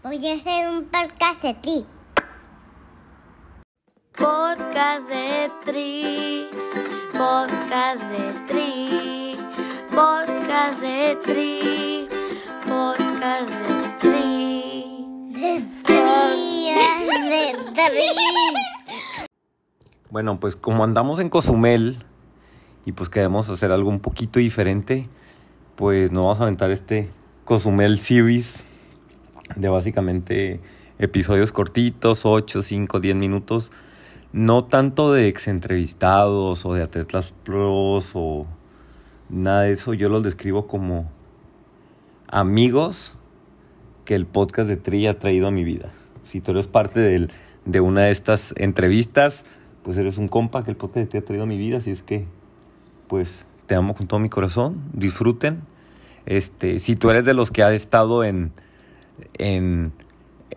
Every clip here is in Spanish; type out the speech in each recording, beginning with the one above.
Voy a hacer un podcast de ti. Podcast de Tri, podcast de Tri, podcast de Tri, podcast de Tri. De tri, de tri. Bueno, pues como andamos en Cozumel y pues queremos hacer algo un poquito diferente, pues nos vamos a aventar este Cozumel Series de básicamente episodios cortitos, 8, 5, 10 minutos. No tanto de ex entrevistados o de atletas pros o nada de eso. Yo los describo como amigos que el podcast de Tri ha traído a mi vida. Si tú eres parte del- de una de estas entrevistas, pues eres un compa que el podcast de Tri ha traído a mi vida. Así es que, pues, te amo con todo mi corazón. Disfruten. Este, si tú eres de los que ha estado en, en,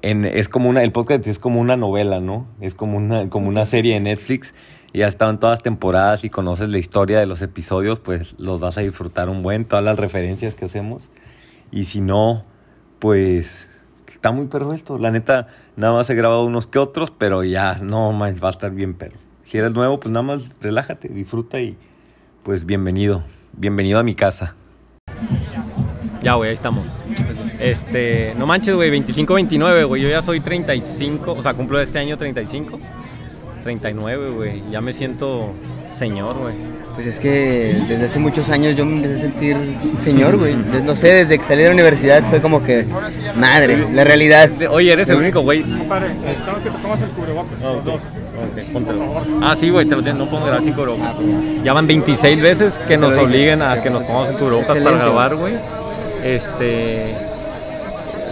en- es como una, el podcast es como una novela, ¿no? Es como una, como una serie de Netflix y ha estado en todas temporadas y conoces la historia de los episodios, pues los vas a disfrutar un buen, todas las referencias que hacemos. Y si no, pues está muy perro esto. La neta, nada más he grabado unos que otros, pero ya no más va a estar bien perro. Si eres nuevo, pues nada más relájate, disfruta y pues bienvenido. Bienvenido a mi casa. Ya, güey, ahí estamos. Este, no manches, güey, 25-29, güey. Yo ya soy 35, o sea, cumplo este año 35. 39, güey. Ya me siento señor, güey. Pues es que desde hace muchos años yo me empecé a sentir señor, güey. No sé, desde que salí de la universidad fue como que, madre, la realidad. Oye, eres el único, güey. Compadre, necesitamos que te pongas el cubrebocas, los dos. Ok, póntelo. Ah, sí, güey, te lo no pongo grabar sin cubrebocas. Ya van 26 veces que nos obliguen a que nos pongamos el cubrebocas para grabar, güey. Este.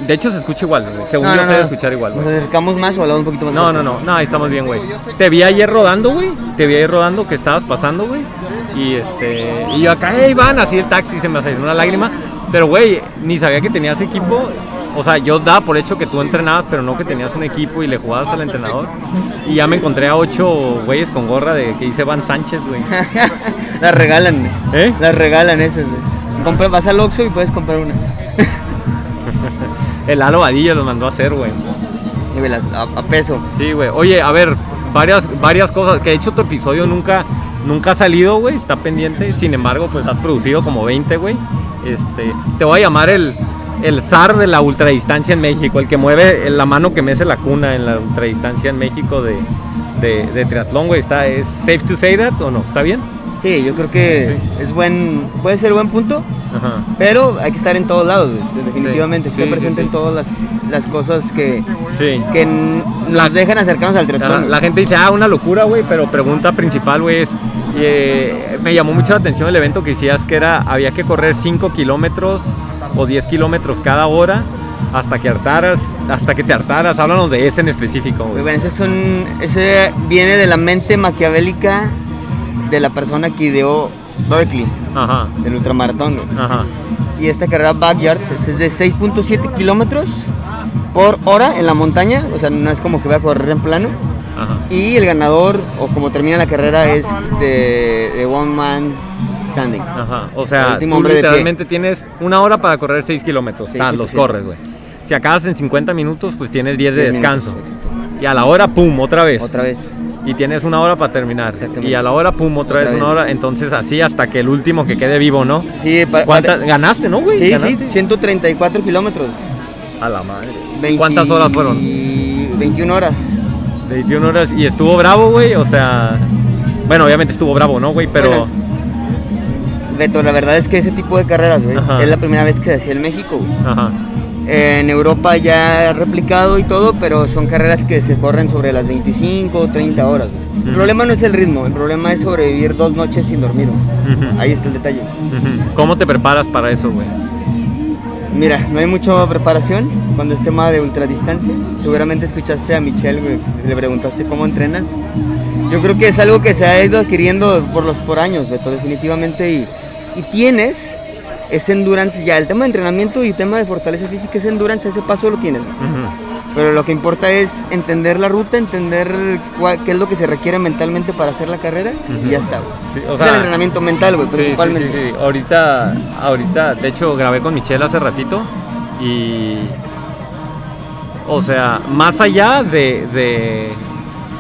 De hecho, se escucha igual, güey. Según No, yo, no, se debe no. escuchar igual, ¿Nos güey. acercamos más o hablamos un poquito más? No, no, no, no, ahí estamos bien, güey. Te vi ayer rodando, güey. Te vi ayer rodando que estabas pasando, güey. Y este. Y yo acá, hey, van, así el taxi se me salió una lágrima. Pero, güey, ni sabía que tenías equipo. O sea, yo daba por hecho que tú entrenabas, pero no que tenías un equipo y le jugabas al entrenador. Y ya me encontré a ocho güeyes con gorra de que dice Van Sánchez, güey. Las regalan. ¿Eh? Las regalan esas, güey. Vas al Oxxo y puedes comprar una. El Lalo Vadilla los mandó a hacer, güey. A peso. Sí, güey. Oye, a ver, varias, varias cosas. Que de hecho tu episodio nunca, nunca ha salido, güey. Está pendiente. Sin embargo, pues has producido como 20, güey. Este, te voy a llamar el, el zar de la ultradistancia en México. El que mueve la mano que mece la cuna en la ultradistancia en México de, de, de triatlón, güey. Está, ¿Es safe to say that o no? ¿Está bien? Sí, yo creo que es buen, puede ser buen punto, Ajá. pero hay que estar en todos lados, definitivamente. Sí, que esté sí, presente sí. en todas las, las cosas que, que nos dejan acercarnos al triatlón. la gente dice, ah, una locura, güey, pero pregunta principal, güey, es, eh, me llamó mucho la atención el evento que decías que era, había que correr 5 kilómetros o 10 kilómetros cada hora hasta que hartaras, hasta que te hartaras, háblanos de ese en específico, güey. bueno, ese, son, ese viene de la mente maquiavélica de la persona que ideó Berkeley, Ajá, del ultramaratón. ajá, Y esta carrera Backyard es de 6.7 kilómetros por hora en la montaña, o sea, no es como que voy a correr en plano. ajá. Y el ganador, o como termina la carrera, es de, de One Man Standing. Ajá, o El sea, tú literalmente tienes una hora para correr 6 kilómetros, Seis ah, los corres, güey. Si acabas en 50 minutos, pues tienes 10 de descanso. minutos. Y a la hora, pum, otra vez. Otra vez. Y tienes una hora para terminar. Y a la hora, pum, otra, Otra vez vez. una hora. Entonces así hasta que el último que quede vivo, ¿no? Sí. ¿Ganaste, no, güey? Sí, ¿Ganaste? sí, 134 kilómetros. A la madre. 20 ¿Cuántas horas fueron? 21 horas. 21 horas. Y estuvo bravo, güey. O sea. Bueno, obviamente estuvo bravo, ¿no, güey? Pero. Bueno, Beto, la verdad es que ese tipo de carreras, güey, es la primera vez que se hacía en México. güey. Ajá. En Europa ya ha replicado y todo, pero son carreras que se corren sobre las 25 o 30 horas. güey. El Ujú. problema no es el ritmo, el problema es sobrevivir dos noches sin dormir. güey. Ujú. Ahí está el detalle. Ujú. ¿Cómo te preparas para eso, güey? Mira, no hay mucha preparación cuando es tema de ultradistancia. Seguramente escuchaste a Michelle, güey, le preguntaste cómo entrenas. Yo creo que es algo que se ha ido adquiriendo por los por años, Beto, definitivamente. Y, y tienes ese endurance ya. El tema de entrenamiento y tema de fortaleza física, ese endurance, ese paso lo tienes. Ujú. Pero lo que importa es entender la ruta, entender cuál- qué es lo que se requiere mentalmente para hacer la carrera y ya está, güey. Sí, o es sea, el entrenamiento mental, güey, Sí, sí, principalmente. sí, sí. Ahorita, ahorita, de hecho, grabé con Michelle hace ratito y O sea, más allá de, de-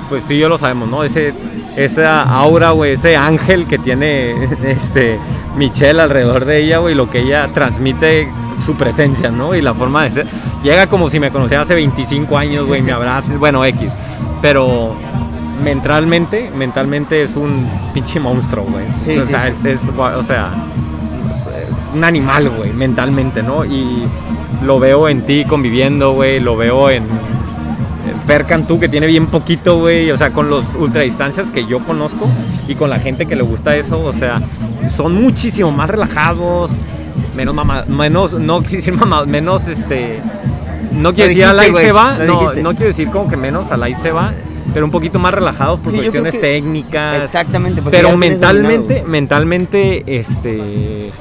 pues tú y yo lo sabemos, ¿no? Ese, esa aura, güey, ese ángel que tiene este Michelle alrededor de ella, güey, lo que ella transmite, su presencia, ¿no? Y la forma de ser. Llega como si me conociera hace 25 años, güey, me abraza, bueno, X. Pero mentalmente, mentalmente es un pinche monstruo, güey. Sí, o sea, sí. es- es- o sea, un animal, güey, mentalmente, ¿no? Y lo veo en ti conviviendo, güey, lo veo en, en Fer Cantú, que tiene bien poquito, güey, o sea, con los ultradistancias que yo conozco y con la gente que le gusta eso, o sea, son muchísimo más relajados, menos mamá, menos, no quiero decir mamá, menos este, no quiero decir güey, se va, no, quiero decir como que menos al ahí se va, pero un poquito más relajados por Sí, cuestiones que- técnicas. Exactamente. Pero mentalmente, mentalmente, este,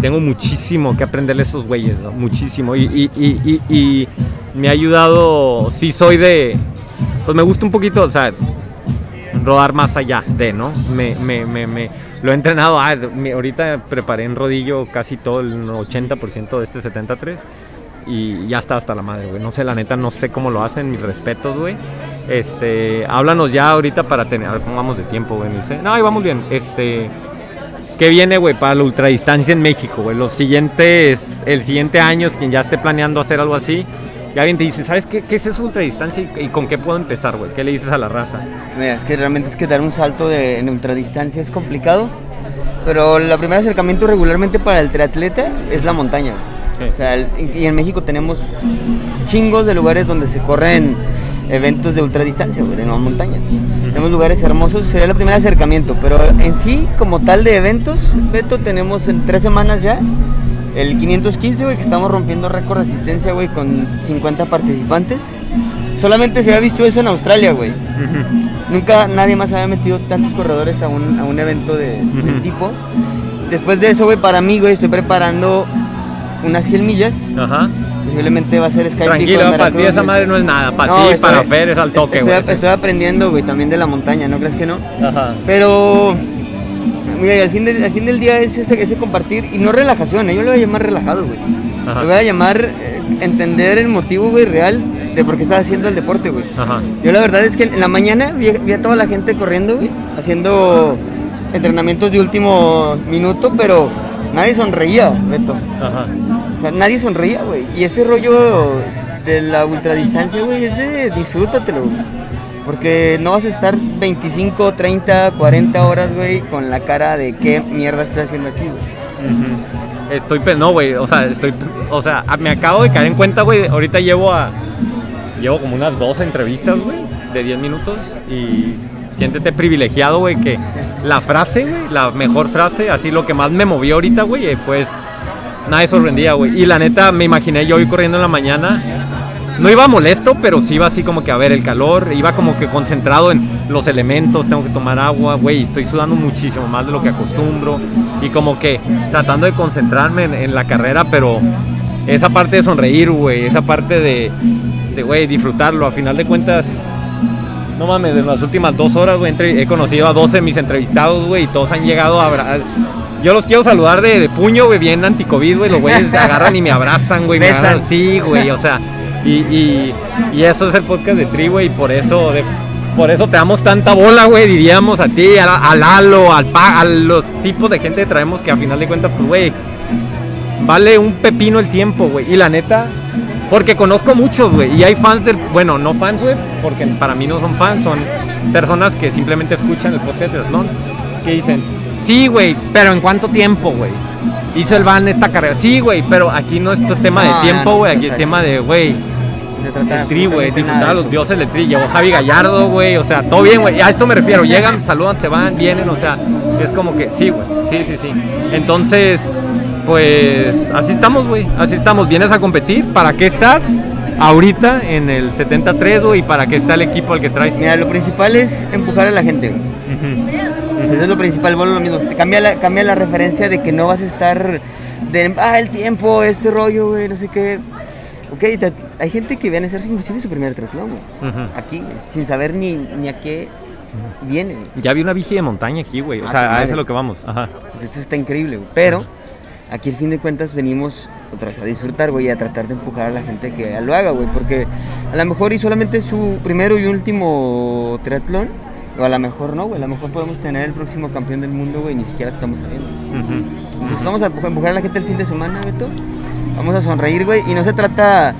tengo muchísimo que aprenderle a esos güeyes, ¿no? muchísimo. Y, y- y- y- y me ha ayudado, sí soy de, pues me gusta un poquito, o sea, rodar más allá de, ¿no? Me, me, me, me- lo he entrenado, ah, ahorita preparé en rodillo casi todo el 80% de este 73 y ya está hasta la madre, güey. No sé, la neta, no sé cómo lo hacen, mis respetos, güey. Este, háblanos ya ahorita para tener, a ver cómo vamos de tiempo, güey. dice. No, ahí vamos bien. Este, ¿qué viene, güey, para la ultradistancia en México, güey? Los siguientes, el siguiente año, quien ya esté planeando hacer algo así, y alguien te dice, ¿sabes qué, qué es eso ultradistancia y, y con qué puedo empezar, güey? ¿Qué le dices a la raza? Mira, es que realmente es que dar un salto de, en ultradistancia es complicado. Pero el primer acercamiento regularmente para el triatleta es la montaña. Sí. O sea, el- y en México tenemos chingos de lugares donde se corren eventos de ultradistancia, güey, de no montaña. Tenemos lugares hermosos, sería el primer acercamiento. Pero en sí, como tal de eventos, Beto, tenemos en tres semanas ya el 515, güey, que estamos rompiendo récord de asistencia, güey, con 50 participantes. Solamente se ha visto eso en Australia, güey. Nunca nadie más había metido tantos corredores a un, a un evento de, del Ujú. tipo. Después de eso, güey, para mí, güey, estoy preparando unas 100 millas. Ajá. Posiblemente va a ser Sky Tranquilo, o para ti esa madre no es nada. Para No, ti, estoy- para Fer es al toque, estoy, güey. estoy aprendiendo, güey, también de la montaña, ¿no crees que no? Ajá. Pero, mira, y al fin, del, al fin del día es ese, ese compartir, y no relajación, ¿eh? yo lo voy a llamar relajado, güey. Ajá. Lo voy a llamar eh, entender el motivo, güey, real de por qué estás haciendo el deporte, güey. Ajá. Yo la verdad es que en la mañana vi, vi a toda la gente corriendo, güey, haciendo entrenamientos de último minuto, pero nadie sonreía, Beto. Ajá. O sea, nadie sonreía, güey. Y este rollo de la ultradistancia, güey, es de disfrútatelo. güey. Porque no vas a estar 25, 30, 40 horas, güey, con la cara de qué mierda estoy haciendo aquí, güey. Estoy, no, güey, o sea, estoy, o sea, me acabo de caer en cuenta, güey, ahorita llevo a, llevo como unas 12 entrevistas, güey, de 10 minutos y siéntete privilegiado, güey, que la frase, güey, la mejor frase, así lo que más me movió ahorita, güey, fue, nadie sorprendía, güey, y la neta me imaginé yo hoy corriendo en la mañana, no iba molesto, pero sí iba así como que a ver el calor, iba como que concentrado en los elementos, tengo que tomar agua, güey, estoy sudando muchísimo más de lo que acostumbro y como que tratando de concentrarme en, en la carrera, pero esa parte de sonreír, güey, esa parte de, güey, disfrutarlo, a final de cuentas, no mames, de las últimas dos horas, güey, he conocido a 12 de mis entrevistados, güey, y todos han llegado a... abra- Yo los quiero saludar de, de puño, güey, bien anticovid, güey, los güeyes agarran y me abrazan, güey, me agarran, sí, güey, o sea, y, y, y eso es el podcast de Tri, güey, y por eso, de- por eso te damos tanta bola, güey, diríamos a ti, a, a Lalo, al pa- a los tipos de gente que traemos que a final de cuentas, pues, güey, vale un pepino el tiempo, güey, y la neta, porque conozco muchos, güey, y hay fans del, bueno, no fans, güey, porque para mí no son fans, son personas que simplemente escuchan el podcast de Triatlón, que dicen, sí, güey, pero ¿en cuánto tiempo, güey? Hizo el van esta carrera, sí, güey, pero aquí no es tema de tiempo, güey, aquí es tema de, güey, Se trata el tri, güey, disfrutar a los dioses del tri. Llevó Javi Gallardo, güey, o sea, todo bien, güey. A esto me refiero, llegan, saludan, se van, vienen, o sea, es como que, sí, güey, sí, sí, sí. Entonces, pues, así estamos, güey, así estamos. Vienes a competir, ¿para qué estás? Ahorita en el 73, güey, y para qué está el equipo al que traes. Mira, lo principal es empujar a la gente, güey. Sea, eso es lo principal, vuelvo lo mismo. Cambia la, cambia la referencia de que no vas a estar de, ah, el tiempo, este rollo, güey, no sé qué. Ok, hay gente que viene a hacer inclusive su primer triatlón, güey. Aquí, sin saber ni, ni a qué viene. güey. Ya vi una bici de montaña aquí, güey. O Ah, sea, a eso es lo que vamos. Ajá. Pues esto está increíble, güey. Pero aquí al fin de cuentas venimos otra vez a disfrutar, güey, y a tratar de empujar a la gente que lo haga, güey. Porque A lo mejor y solamente su primero y último triatlón. O a lo mejor no, güey. A lo mejor podemos tener el próximo campeón del mundo, güey. Ni siquiera estamos sabiendo. Entonces vamos a empujar empujar a la gente el fin de semana, Beto. Vamos a sonreír, güey. Y no se trata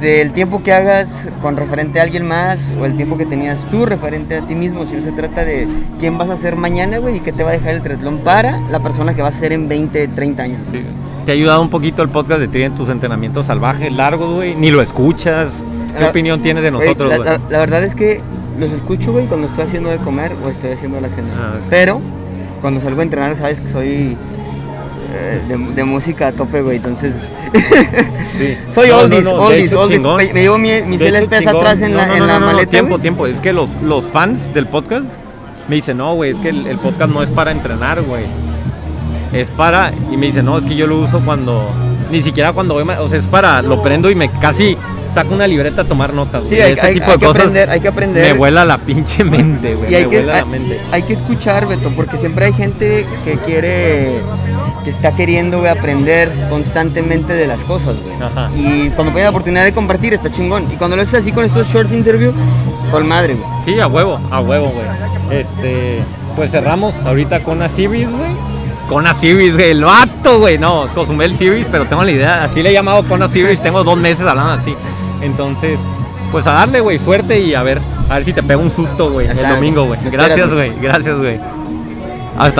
del tiempo que hagas con referente a alguien más o el tiempo que tenías tú referente a ti mismo, sino se trata de quién vas a ser mañana, güey, y qué te va a dejar el triatlón para la persona que vas a ser en 20, 30 años. Sí. ¿Te ha ayudado un poquito el podcast de Tri en tus entrenamientos salvajes, largos, güey? Ni lo escuchas. ¿Qué La- opinión tienes de nosotros, güey? la- la verdad es que los escucho, güey, cuando estoy haciendo de comer o estoy haciendo la cena. Ah. Pero cuando salgo a entrenar, sabes que soy de, de música a tope, güey. Entonces, Sí. soy No, oldies, no, oldies, hecho, oldies. chingón. Me, llevo mi- hecho, LPs atrás en la, en no, la no, no, maleta. tiempo, güey. tiempo. Es que los, los fans del podcast me dicen, no, güey, es que el, el podcast no es para entrenar, güey. Es para... Y me dicen, no, es que yo lo uso cuando... Ni siquiera cuando voy... O sea, es para... Lo prendo y me casi saco una libreta a tomar notas. Sí, hay, Ese hay- tipo hay de que cosas aprender, hay que aprender. me vuela la pinche mente, güey. hay Me que, vuela la mente. hay que escuchar, Beto, porque siempre hay gente que quiere, que está queriendo güey, aprender constantemente de las cosas, güey. Y cuando tiene la oportunidad de compartir, está chingón. Y cuando lo haces así con estos shorts interview, con madre, güey. Sí, a huevo, a huevo, güey. Este, pues cerramos ahorita con una series, güey. Con una series, güey, el vato, güey. No, Cozumel series, pero tengo la idea. Así le he llamado con una series, tengo dos meses hablando así. Entonces, pues a darle, güey, suerte y a ver, a ver si te pego un susto, güey, el domingo, güey. Gracias, güey, gracias, güey. Hasta